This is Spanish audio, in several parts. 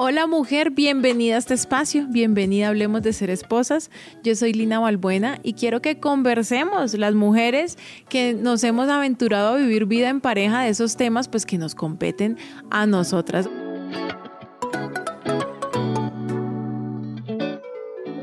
Hola mujer, bienvenida a este espacio, bienvenida a Hablemos de Ser Esposas. Yo soy Lina Balbuena y quiero que conversemos las mujeres que nos hemos aventurado a vivir vida en pareja de esos temas pues que nos competen a nosotras.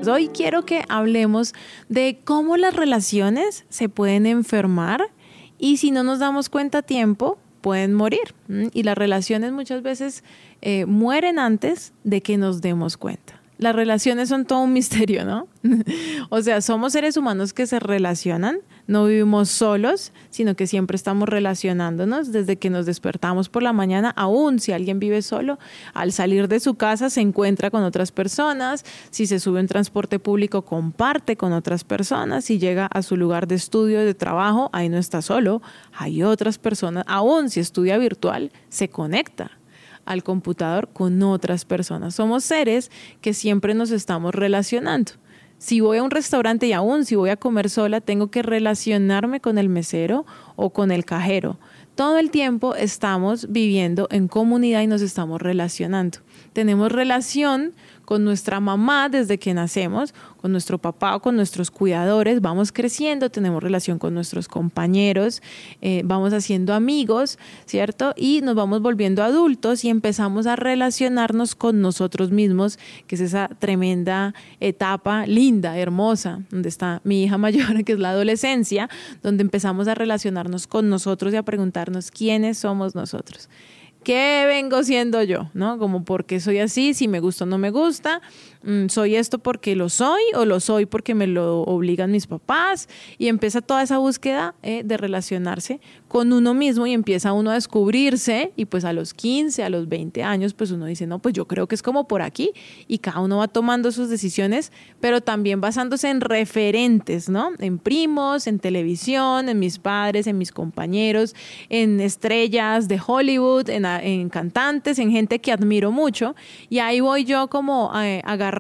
Hoy quiero que hablemos de cómo las relaciones se pueden enfermar y si no nos damos cuenta a tiempo, pueden morir. Y las relaciones muchas veces eh, mueren antes de que nos demos cuenta. Las relaciones son todo un misterio, ¿no? o sea, somos seres humanos que se relacionan, no vivimos solos, sino que siempre estamos relacionándonos desde que nos despertamos por la mañana, aún si alguien vive solo, al salir de su casa se encuentra con otras personas, si se sube en transporte público comparte con otras personas, si llega a su lugar de estudio, de trabajo, ahí no está solo, hay otras personas, aún si estudia virtual, se conecta al computador con otras personas. Somos seres que siempre nos estamos relacionando. Si voy a un restaurante y aún si voy a comer sola, tengo que relacionarme con el mesero o con el cajero. Todo el tiempo estamos viviendo en comunidad y nos estamos relacionando. Tenemos relación con nuestra mamá desde que nacemos, con nuestro papá o con nuestros cuidadores, vamos creciendo, tenemos relación con nuestros compañeros, eh, vamos haciendo amigos, ¿cierto? Y nos vamos volviendo adultos y empezamos a relacionarnos con nosotros mismos, que es esa tremenda etapa linda, hermosa, donde está mi hija mayor, que es la adolescencia, donde empezamos a relacionarnos con nosotros y a preguntarnos quiénes somos nosotros. ¿Qué vengo siendo yo? ¿No? Como porque soy así, si me gusta o no me gusta, Mm, soy esto porque lo soy o lo soy porque me lo obligan mis papás y empieza toda esa búsqueda eh, de relacionarse con uno mismo y empieza uno a descubrirse y pues a los 15, a los 20 años pues uno dice, no, pues yo creo que es como por aquí y cada uno va tomando sus decisiones, pero también basándose en referentes, ¿no? En primos, en televisión, en mis padres, en mis compañeros, en estrellas de Hollywood, en, cantantes, en gente que admiro mucho y ahí voy yo como eh, agarrando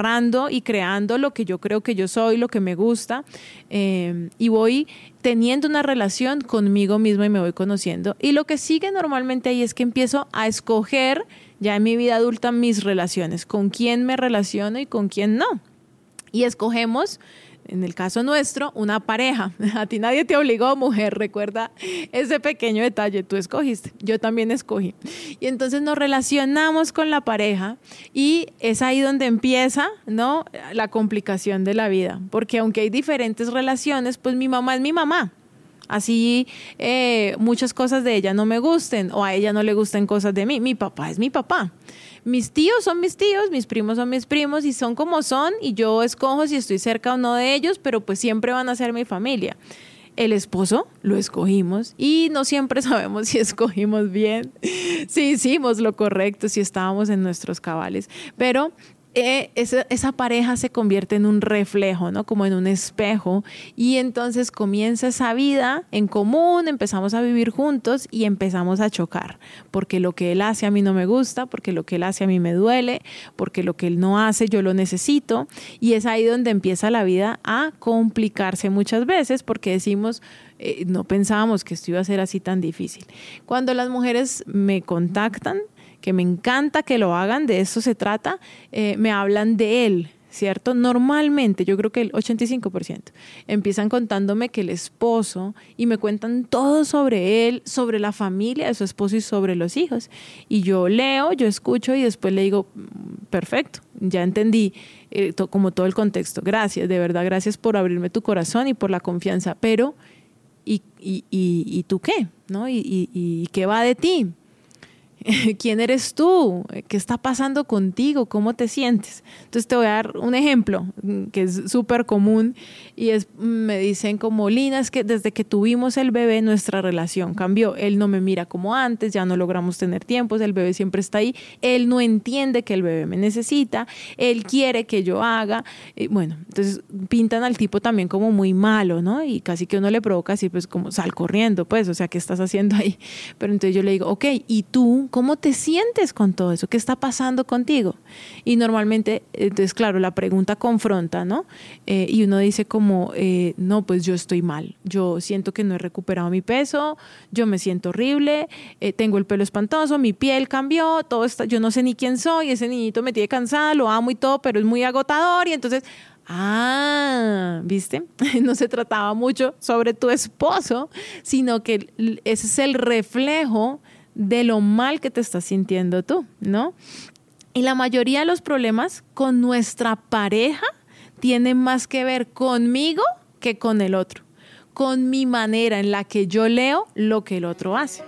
y creando lo que yo creo que yo soy, lo que me gusta, eh, y voy teniendo una relación conmigo mismo y me voy conociendo. Y lo que sigue normalmente ahí es que empiezo a escoger ya en mi vida adulta mis relaciones, con quién me relaciono y con quién no. Y escogemos en el caso nuestro, una pareja. A ti nadie te obligó, mujer, recuerda ese pequeño detalle, tú escogiste, yo también escogí. Y entonces nos relacionamos con la pareja y es ahí donde empieza, ¿no? La complicación de la vida, porque aunque hay diferentes relaciones, pues mi mamá es mi mamá. Así eh, muchas cosas de ella no me gusten o a ella no le gusten cosas de mí. Mi papá es mi papá mis tíos son mis tíos, mis primos son mis primos y son como son y yo escojo si estoy cerca o no de ellos, pero pues siempre van a ser mi familia. El esposo lo escogimos y no siempre sabemos si escogimos bien, si hicimos lo correcto, si estábamos en nuestros cabales, pero eh, esa, pareja se convierte en un reflejo, ¿no? Como en un espejo. Y entonces comienza esa vida en común, empezamos a vivir juntos y empezamos a chocar. Porque lo que él hace a mí no me gusta, porque lo que él hace a mí me duele, porque lo que él no hace yo lo necesito. Y es ahí donde empieza la vida a complicarse muchas veces porque decimos, eh, no pensábamos que esto iba a ser así tan difícil. Cuando las mujeres me contactan, que me encanta que lo hagan, de eso se trata, eh, me hablan de él, ¿cierto? Normalmente, yo creo que el 85%, empiezan contándome que el esposo y me cuentan todo sobre él, sobre la familia de su esposo y sobre los hijos. Y yo leo, yo escucho y después le digo, mm, perfecto, ya entendí eh, como todo el contexto. Gracias, de verdad, gracias por abrirme tu corazón y por la confianza. Pero, ¿y, y, y, tú qué? ¿No? ¿Y, y qué va de ti? ¿Quién eres tú? ¿Qué está pasando contigo? ¿Cómo te sientes? Entonces te voy a dar un ejemplo mm, que es súper común y es, me dicen como, Lina, es que desde que tuvimos el bebé nuestra relación cambió. Él no me mira como antes, ya no logramos tener tiempos, el bebé siempre está ahí, él no entiende que el bebé me necesita, él quiere que yo haga. Y bueno, entonces pintan al tipo también como muy malo, ¿no? Y casi que uno le provoca así, pues como sal corriendo, pues, o sea, ¿qué estás haciendo ahí? Pero entonces yo le digo, ok, ¿y tú? ¿Cómo te sientes con todo eso? ¿Qué está pasando contigo? Y normalmente, entonces, claro, la pregunta confronta, ¿no? Eh, y uno dice como, eh, no, pues yo estoy mal, yo siento que no he recuperado mi peso, yo me siento horrible, eh, tengo el pelo espantoso, mi piel cambió, todo está, yo no sé ni quién soy, ese niñito me tiene cansada, lo amo y todo, pero es muy agotador y entonces Ah, ¿viste? No se trataba mucho sobre tu esposo, sino que ese es el reflejo de lo mal que te estás sintiendo tú, ¿no? Y la mayoría de los problemas con nuestra pareja tienen más que ver conmigo que con el otro, con mi manera en la que yo leo lo que el otro hace.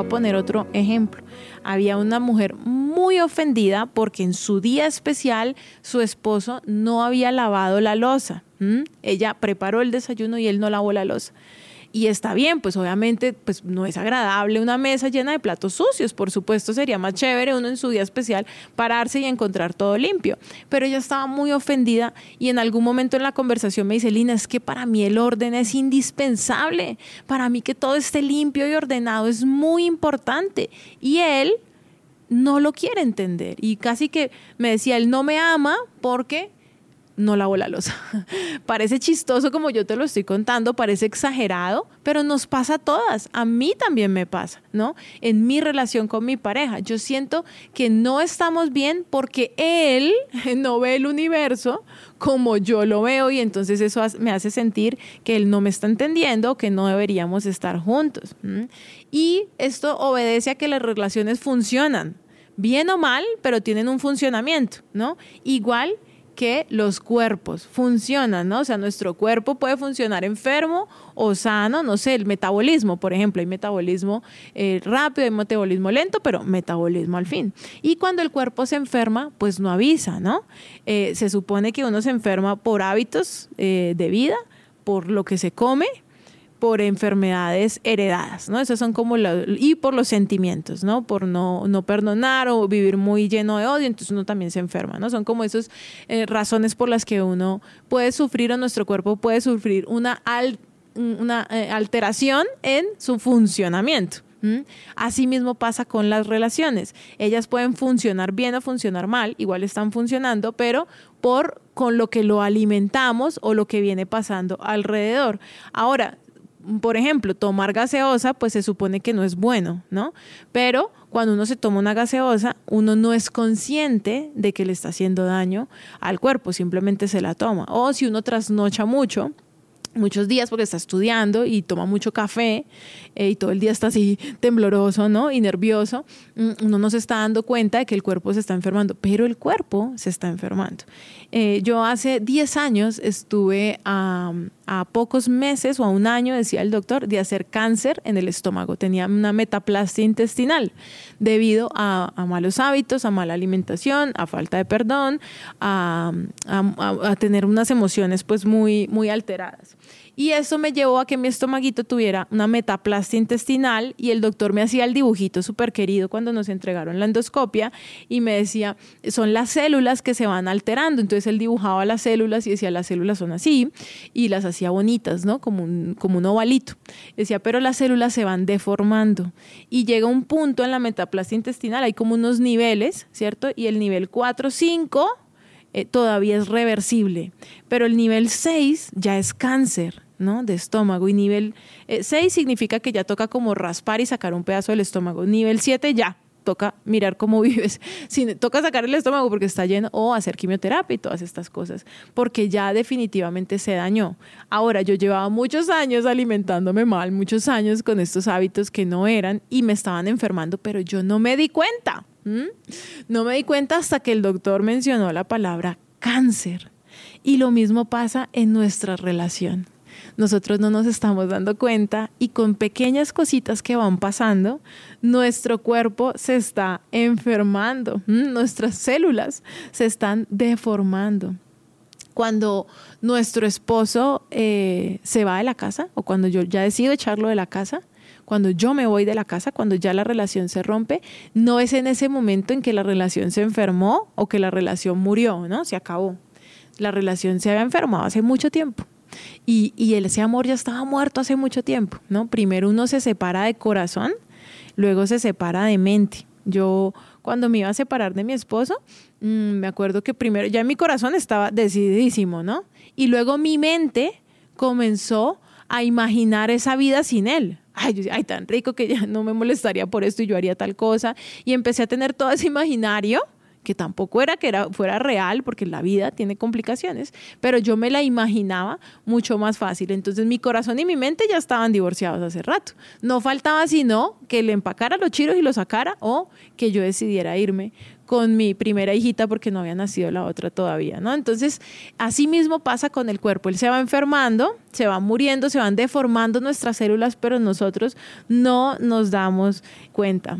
A poner otro ejemplo. Había una mujer muy ofendida porque en su día especial su esposo no había lavado la losa. Ella preparó el desayuno y él no lavó la losa. Y está bien, pues obviamente pues no es agradable una mesa llena de platos sucios, por supuesto sería más chévere uno en su día especial pararse y encontrar todo limpio. Pero ella estaba muy ofendida y en algún momento en la conversación me dice, Lina, es que para mí el orden es indispensable, para mí que todo esté limpio y ordenado es muy importante. Y él no lo quiere entender y casi que me decía, él no me ama porque no lavo la losa. parece chistoso como yo te lo estoy contando, parece exagerado, pero nos pasa a todas. A mí también me pasa, ¿no? En mi relación con mi pareja. Yo siento que no estamos bien porque él no ve el universo como yo lo veo y entonces eso me hace sentir que él no me está entendiendo, que no deberíamos estar juntos. Y esto obedece a que las relaciones funcionan, bien o mal, pero tienen un funcionamiento, ¿no? Igual que los cuerpos funcionan, ¿no? O sea, nuestro cuerpo puede funcionar enfermo o sano, no sé, el metabolismo, por ejemplo, hay metabolismo eh, rápido, hay metabolismo lento, pero metabolismo al fin. Y cuando el cuerpo se enferma, pues no avisa, ¿no? Eh, se supone que uno se enferma por hábitos eh, de vida, por lo que se come, por enfermedades heredadas, ¿no? Esas son como la, y por los sentimientos, ¿no? Por no, no perdonar o vivir muy lleno de odio, entonces uno también se enferma, ¿no? Son como esas eh, razones por las que uno puede sufrir o nuestro cuerpo puede sufrir una, una eh, alteración en su funcionamiento. Así mismo pasa con las relaciones. Ellas pueden funcionar bien o funcionar mal, igual están funcionando, pero por con lo que lo alimentamos o lo que viene pasando alrededor. Ahora, por ejemplo, tomar gaseosa, pues se supone que no es bueno, ¿no? Pero cuando uno se toma una gaseosa, uno no es consciente de que le está haciendo daño al cuerpo, simplemente se la toma. O si uno trasnocha mucho, muchos días porque está estudiando y toma mucho café eh, y todo el día está así tembloroso, ¿no? Y nervioso, mm, uno no se está dando cuenta de que el cuerpo se está enfermando, pero el cuerpo se está enfermando. Eh, yo hace 10 años estuve a, pocos meses o a un año, decía el doctor, de hacer cáncer en el estómago. Tenía una metaplastia intestinal debido a, malos hábitos, a mala alimentación, a falta de perdón, a, a tener unas emociones pues muy, muy alteradas. Y eso me llevó a que mi estomaguito tuviera una metaplastia intestinal y el doctor me hacía el dibujito súper querido cuando nos entregaron la endoscopia y me decía, son las células que se van alterando. Entonces él dibujaba las células y decía, las células son así y las hacía bonitas, ¿no? Como un, como un ovalito. Decía, pero las células se van deformando y llega un punto en la metaplastia intestinal, hay como unos niveles, ¿cierto? Y el nivel 4, 5 eh, todavía es reversible, pero el nivel 6 ya es cáncer. ¿no? de estómago y nivel 6 eh, significa que ya toca como raspar y sacar un pedazo del estómago. Nivel 7 ya toca mirar cómo vives. Si toca sacar el estómago porque está lleno o hacer quimioterapia y todas estas cosas, porque ya definitivamente se dañó. Ahora, yo llevaba muchos años alimentándome mal, muchos años con estos hábitos que no eran y me estaban enfermando, pero yo no me di cuenta. No me di cuenta hasta que el doctor mencionó la palabra cáncer. Y lo mismo pasa en nuestra relación. Nosotros no nos estamos dando cuenta y con pequeñas cositas que van pasando, nuestro cuerpo se está enfermando, nuestras células se están deformando. Cuando nuestro esposo eh, se va de la casa o cuando yo ya decido echarlo de la casa, cuando yo me voy de la casa, cuando ya la relación se rompe, no es en ese momento en que la relación se enfermó o que la relación murió, ¿no? Se acabó. La relación se había enfermado hace mucho tiempo. Y, y ese amor ya estaba muerto hace mucho tiempo, ¿no? Primero uno se separa de corazón, luego se separa de mente. Yo cuando me iba a separar de mi esposo, mm, me acuerdo que primero, ya mi corazón estaba decididísimo, ¿no? Y luego mi mente comenzó a imaginar esa vida sin él. Ay, ay, tan rico que ya no me molestaría por esto y yo haría tal cosa. Y empecé a tener todo ese imaginario que tampoco era que era, fuera real, porque la vida tiene complicaciones, pero yo me la imaginaba mucho más fácil. Entonces mi corazón y mi mente ya estaban divorciados hace rato. No faltaba sino que le empacara los chiros y los sacara o que yo decidiera irme con mi primera hijita porque no había nacido la otra todavía, ¿no? Entonces, así mismo pasa con el cuerpo. Él se va enfermando, se va muriendo, se van deformando nuestras células, pero nosotros no nos damos cuenta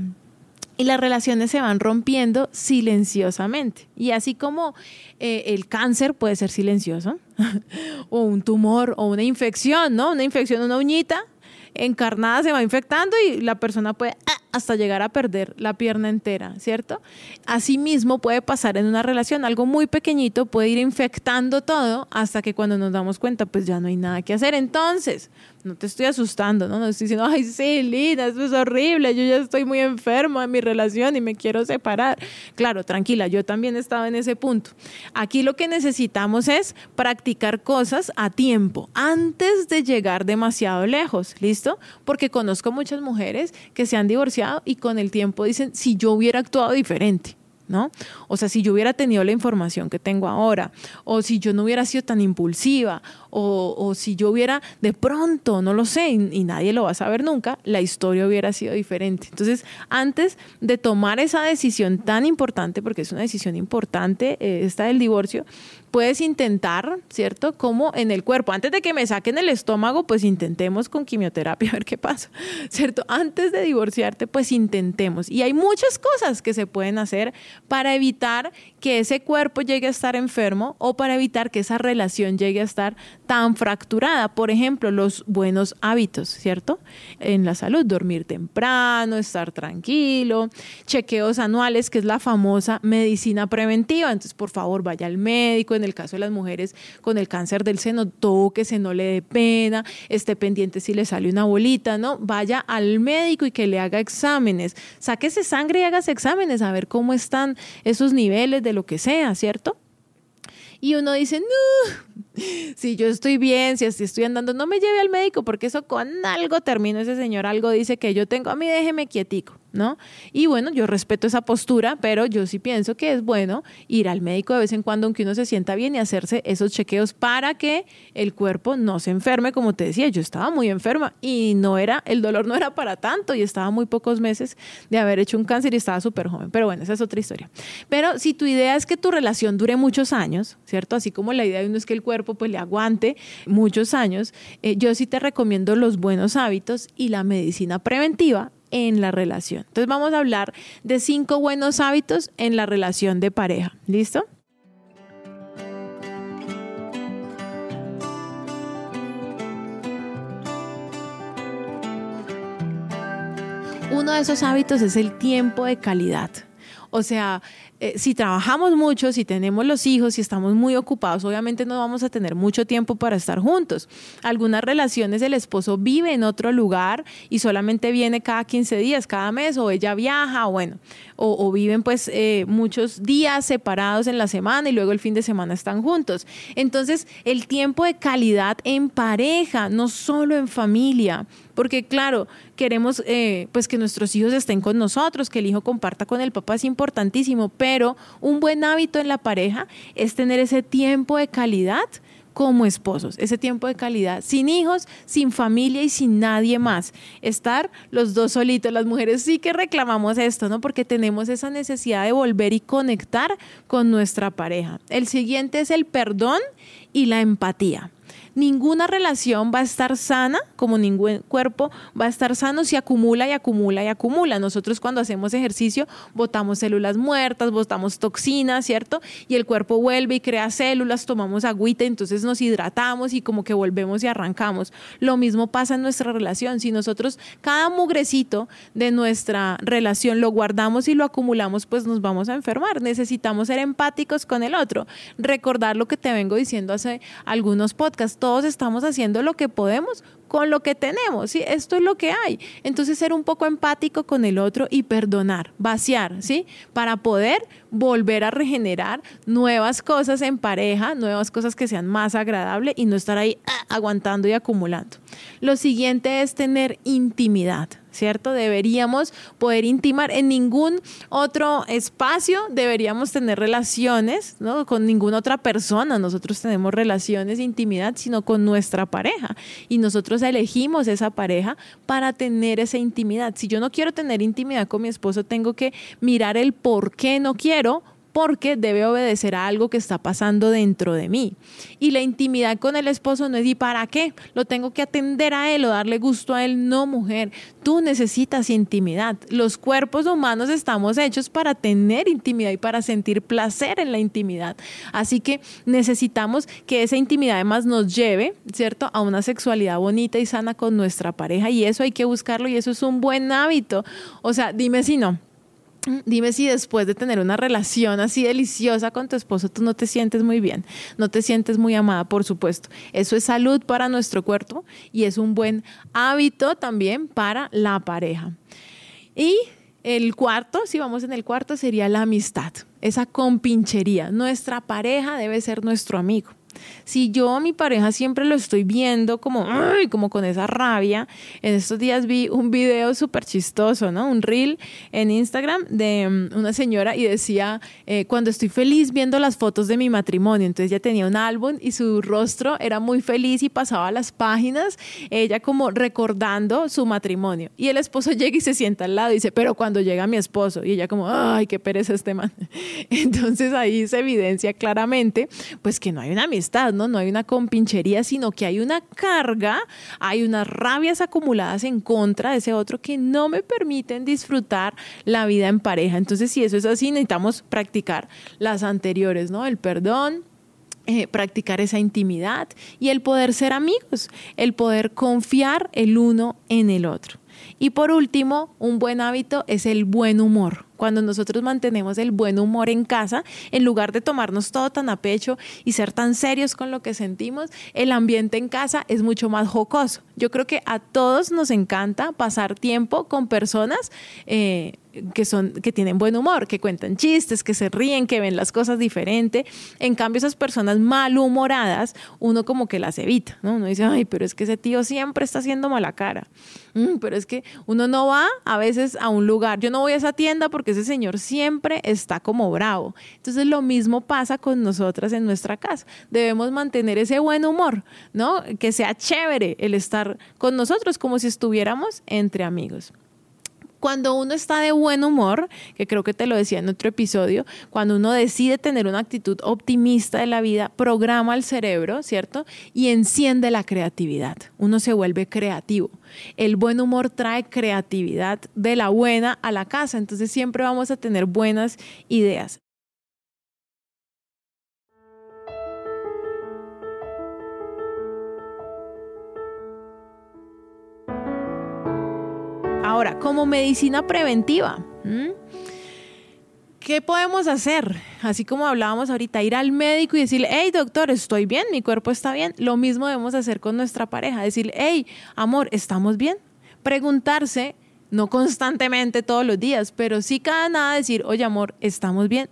y las relaciones se van rompiendo silenciosamente. Y así como eh, el cáncer puede ser silencioso, o un tumor, o una infección, ¿no? Una infección, una uñita encarnada se va infectando y la persona puede ah, hasta llegar a perder la pierna entera, ¿cierto? Asimismo puede pasar en una relación, algo muy pequeñito puede ir infectando todo hasta que cuando nos damos cuenta pues ya no hay nada que hacer. Entonces, no te estoy asustando, ¿no? No estoy diciendo, ay, sí, Lina, esto es horrible, yo ya estoy muy enfermo en mi relación y me quiero separar. Claro, tranquila, yo también estaba en ese punto. Aquí lo que necesitamos es practicar cosas a tiempo, antes de llegar demasiado lejos, ¿listo? Porque conozco muchas mujeres que se han divorciado y con el tiempo dicen, si yo hubiera actuado diferente. ¿No? O sea, si yo hubiera tenido la información que tengo ahora, o si yo no hubiera sido tan impulsiva, o, si yo hubiera de pronto, no lo sé, y, nadie lo va a saber nunca, la historia hubiera sido diferente. Entonces, antes de tomar esa decisión tan importante, porque es una decisión importante, eh, esta del divorcio, puedes intentar, ¿cierto? Como en el cuerpo. Antes de que me saquen el estómago, pues intentemos con quimioterapia a ver qué pasa, ¿cierto? Antes de divorciarte, pues intentemos. Y hay muchas cosas que se pueden hacer para evitar que ese cuerpo llegue a estar enfermo o para evitar que esa relación llegue a estar tan fracturada. Por ejemplo, los buenos hábitos, ¿cierto? En la salud, dormir temprano, estar tranquilo, chequeos anuales, que es la famosa medicina preventiva. Entonces, por favor, vaya al médico. En el caso de las mujeres con el cáncer del seno, tóquese, no le dé pena, esté pendiente si le sale una bolita, ¿no? Vaya al médico y que le haga exámenes. Sáquese sangre y hágase exámenes a ver cómo están esos niveles de lo que sea, ¿cierto? Y uno dice, no, si yo estoy bien, si estoy andando, no me lleve al médico porque eso con algo termino. Ese señor algo dice que yo tengo, a mí déjeme quietico. ¿No? Y bueno, yo respeto esa postura, pero yo sí pienso que es bueno ir al médico de vez en cuando, aunque uno se sienta bien, y hacerse esos chequeos para que el cuerpo no se enferme, como te decía, yo estaba muy enferma y no era, el dolor no era para tanto y estaba muy pocos meses de haber hecho un cáncer y estaba súper joven, pero bueno, esa es otra historia. Pero si tu idea es que tu relación dure muchos años, ¿cierto? Así como la idea de uno es que el cuerpo pues le aguante muchos años, eh, yo sí te recomiendo los buenos hábitos y la medicina preventiva en la relación. Entonces vamos a hablar de cinco buenos hábitos en la relación de pareja. ¿Listo? Uno de esos hábitos es el tiempo de calidad. O sea, eh, si trabajamos mucho, si tenemos los hijos, si estamos muy ocupados, obviamente no vamos a tener mucho tiempo para estar juntos. Algunas relaciones el esposo vive en otro lugar y solamente viene cada 15 días, cada mes, o ella viaja, o bueno, o, viven pues eh, muchos días separados en la semana y luego el fin de semana están juntos. Entonces, el tiempo de calidad en pareja, no solo en familia, porque claro, queremos eh, pues que nuestros hijos estén con nosotros, que el hijo comparta con el papá es importantísimo, pero un buen hábito en la pareja es tener ese tiempo de calidad como esposos, ese tiempo de calidad, sin hijos, sin familia y sin nadie más. Estar los dos solitos, las mujeres sí que reclamamos esto, ¿no? Porque tenemos esa necesidad de volver y conectar con nuestra pareja. El siguiente es el perdón y la empatía. Ninguna relación va a estar sana, como ningún cuerpo va a estar sano si acumula y acumula y acumula. Nosotros cuando hacemos ejercicio botamos células muertas, botamos toxinas, ¿cierto? Y el cuerpo vuelve y crea células, tomamos agüita, entonces nos hidratamos y como que volvemos y arrancamos. Lo mismo pasa en nuestra relación. Si nosotros cada mugrecito de nuestra relación lo guardamos y lo acumulamos, pues nos vamos a enfermar. Necesitamos ser empáticos con el otro. Recordar lo que te vengo diciendo hace algunos podcasts. Todos estamos haciendo lo que podemos con lo que tenemos, ¿sí? Esto es lo que hay. Entonces ser un poco empático con el otro y perdonar, vaciar, ¿sí? Para poder volver a regenerar nuevas cosas en pareja, nuevas cosas que sean más agradables y no estar ahí ah, aguantando y acumulando. Lo siguiente es tener intimidad. ¿cierto? Deberíamos poder intimar en ningún otro espacio, deberíamos tener relaciones, ¿no? Con ninguna otra persona, nosotros tenemos relaciones de intimidad, sino con nuestra pareja. Y nosotros elegimos esa pareja para tener esa intimidad. Si yo no quiero tener intimidad con mi esposo, tengo que mirar el por qué no quiero porque debe obedecer a algo que está pasando dentro de mí. Y la intimidad con el esposo no es ¿y para qué? Lo tengo que atender a él o darle gusto a él. No, mujer, tú necesitas intimidad. Los cuerpos humanos estamos hechos para tener intimidad y para sentir placer en la intimidad. Así que necesitamos que esa intimidad además nos lleve, ¿cierto?, a una sexualidad bonita y sana con nuestra pareja y eso hay que buscarlo y eso es un buen hábito. O sea, dime si no. Dime si después de tener una relación así deliciosa con tu esposo tú no te sientes muy bien, no te sientes muy amada, por supuesto. Eso es salud para nuestro cuerpo y es un buen hábito también para la pareja. Y el cuarto, si vamos en el cuarto, sería la amistad, esa compinchería. Nuestra pareja debe ser nuestro amigo. Si yo a mi pareja siempre lo estoy viendo como, como con esa rabia, en estos días vi un video súper chistoso, ¿no? Un reel en Instagram de mm, una señora y decía, eh, cuando estoy feliz viendo las fotos de mi matrimonio, entonces ya tenía un álbum y su rostro era muy feliz y pasaba las páginas, ella como recordando su matrimonio. Y el esposo llega y se sienta al lado y dice, pero cuando llega mi esposo, y ella como, ay, qué pereza este man. Entonces ahí se evidencia claramente, pues que no hay una amistad ¿no? No hay una compinchería, sino que hay una carga, hay unas rabias acumuladas en contra de ese otro que no me permiten disfrutar la vida en pareja. Entonces, si eso es así, necesitamos practicar las anteriores, ¿no? El perdón, eh, practicar esa intimidad y el poder ser amigos, el poder confiar el uno en el otro. Y por último, un buen hábito es el buen humor cuando nosotros mantenemos el buen humor en casa, en lugar de tomarnos todo tan a pecho y ser tan serios con lo que sentimos, el ambiente en casa es mucho más jocoso. Yo creo que a todos nos encanta pasar tiempo con personas eh, que son que tienen buen humor, que cuentan chistes, que se ríen, que ven las cosas diferente. En cambio, esas personas malhumoradas, uno como que las evita, ¿no? Uno dice, ay, pero es que ese tío siempre está haciendo mala cara. Mm, pero es que uno no va a veces a un lugar, yo no voy a esa tienda porque ese señor siempre está como bravo. Entonces lo mismo pasa con nosotras en nuestra casa. Debemos mantener ese buen humor, ¿no? Que sea chévere el estar con nosotros como si estuviéramos entre amigos cuando uno está de buen humor, que creo que te lo decía en otro episodio, cuando uno decide tener una actitud optimista de la vida, programa el cerebro, ¿cierto? Y enciende la creatividad. Uno se vuelve creativo. El buen humor trae creatividad de la buena a la casa, entonces siempre vamos a tener buenas ideas. Ahora, como medicina preventiva, ¿qué podemos hacer? Así como hablábamos ahorita, ir al médico y decirle, hey doctor, estoy bien, mi cuerpo está bien. Lo mismo debemos hacer con nuestra pareja, decirle, hey amor, ¿estamos bien? Preguntarse, no constantemente todos los días, pero sí cada nada decir, oye amor, ¿estamos bien?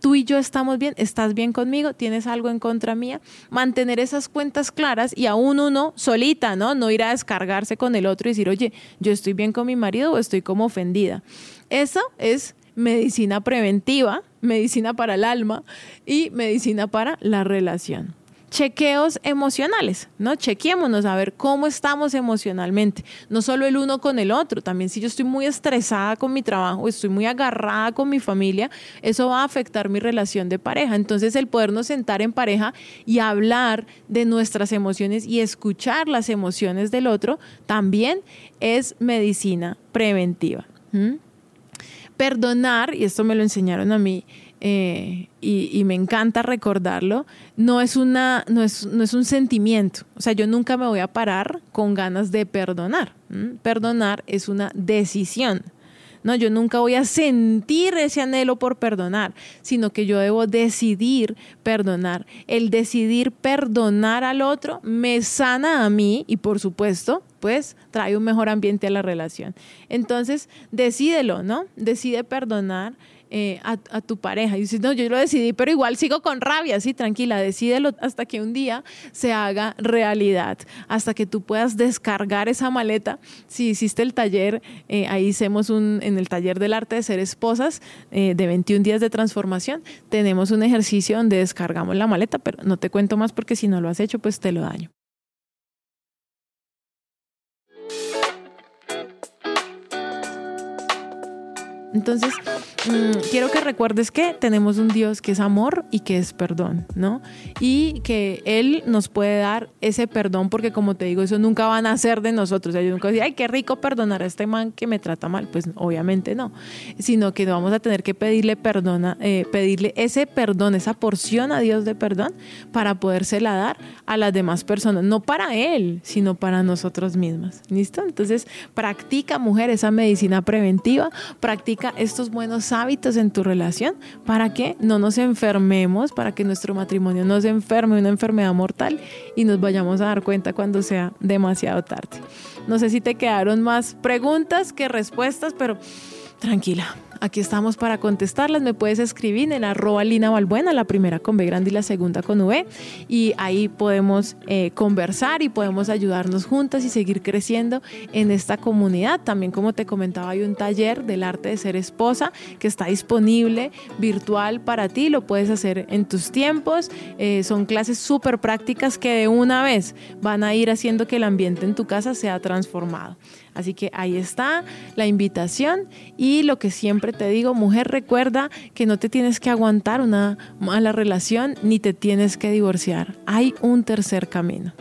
Tú y yo estamos bien, estás bien conmigo, tienes algo en contra mía, mantener esas cuentas claras y aún uno solita, ¿no? No ir a descargarse con el otro y decir, oye, yo estoy bien con mi marido o estoy como ofendida. Eso es medicina preventiva, medicina para el alma y medicina para la relación. Chequeos emocionales, ¿no? Chequémonos a ver cómo estamos emocionalmente, no solo el uno con el otro, también si yo estoy muy estresada con mi trabajo, estoy muy agarrada con mi familia, eso va a afectar mi relación de pareja. Entonces el podernos sentar en pareja y hablar de nuestras emociones y escuchar las emociones del otro también es medicina preventiva. Perdonar, y esto me lo enseñaron a mí, eh, y, me encanta recordarlo, no es, una, no, es, no es un sentimiento. O sea, yo nunca me voy a parar con ganas de perdonar. Perdonar es una decisión. No, yo nunca voy a sentir ese anhelo por perdonar, sino que yo debo decidir perdonar. El decidir perdonar al otro me sana a mí y por supuesto, pues trae un mejor ambiente a la relación. Entonces, decídelo, ¿no? Decide perdonar eh, a, tu pareja. Y dices, no, yo lo decidí, pero igual sigo con rabia, sí, tranquila, decídelo hasta que un día se haga realidad, hasta que tú puedas descargar esa maleta. Si hiciste el taller, eh, ahí hicimos un, en el taller del arte de ser esposas eh, de 21 días de transformación, tenemos un ejercicio donde descargamos la maleta, pero no te cuento más porque si no lo has hecho, pues te lo daño. Entonces, mm, quiero que recuerdes que tenemos un Dios que es amor y que es perdón, ¿no? Y que Él nos puede dar ese perdón porque, como te digo, eso nunca va a nacer de nosotros. O sea, yo nunca decía, ay, qué rico perdonar a este man que me trata mal. Pues obviamente no, sino que vamos a tener que pedirle perdón, eh, pedirle ese perdón, esa porción a Dios de perdón para podérsela dar a las demás personas, no para Él, sino para nosotros mismas. ¿Listo? Entonces, practica, mujer, esa medicina preventiva, practica estos hábitos en tu relación para que no nos enfermemos, para que nuestro matrimonio no se enferme una enfermedad mortal y nos vayamos a dar cuenta cuando sea demasiado tarde. No sé si te quedaron más preguntas que respuestas, pero tranquila, Aquí estamos para contestarlas. Me puedes escribir en arroba Lina Balbuena, la primera con B grande y la segunda con V. Y ahí podemos eh, conversar y podemos ayudarnos juntas y seguir creciendo en esta comunidad. También, como te comentaba, hay un taller del arte de ser esposa que está disponible virtual para ti. Lo puedes hacer en tus tiempos. Eh, son clases súper prácticas que de una vez van a ir haciendo que el ambiente en tu casa sea transformado. Así que ahí está la invitación y lo que siempre te digo, mujer, recuerda que no te tienes que aguantar una mala relación ni te tienes que divorciar. Hay un tercer camino.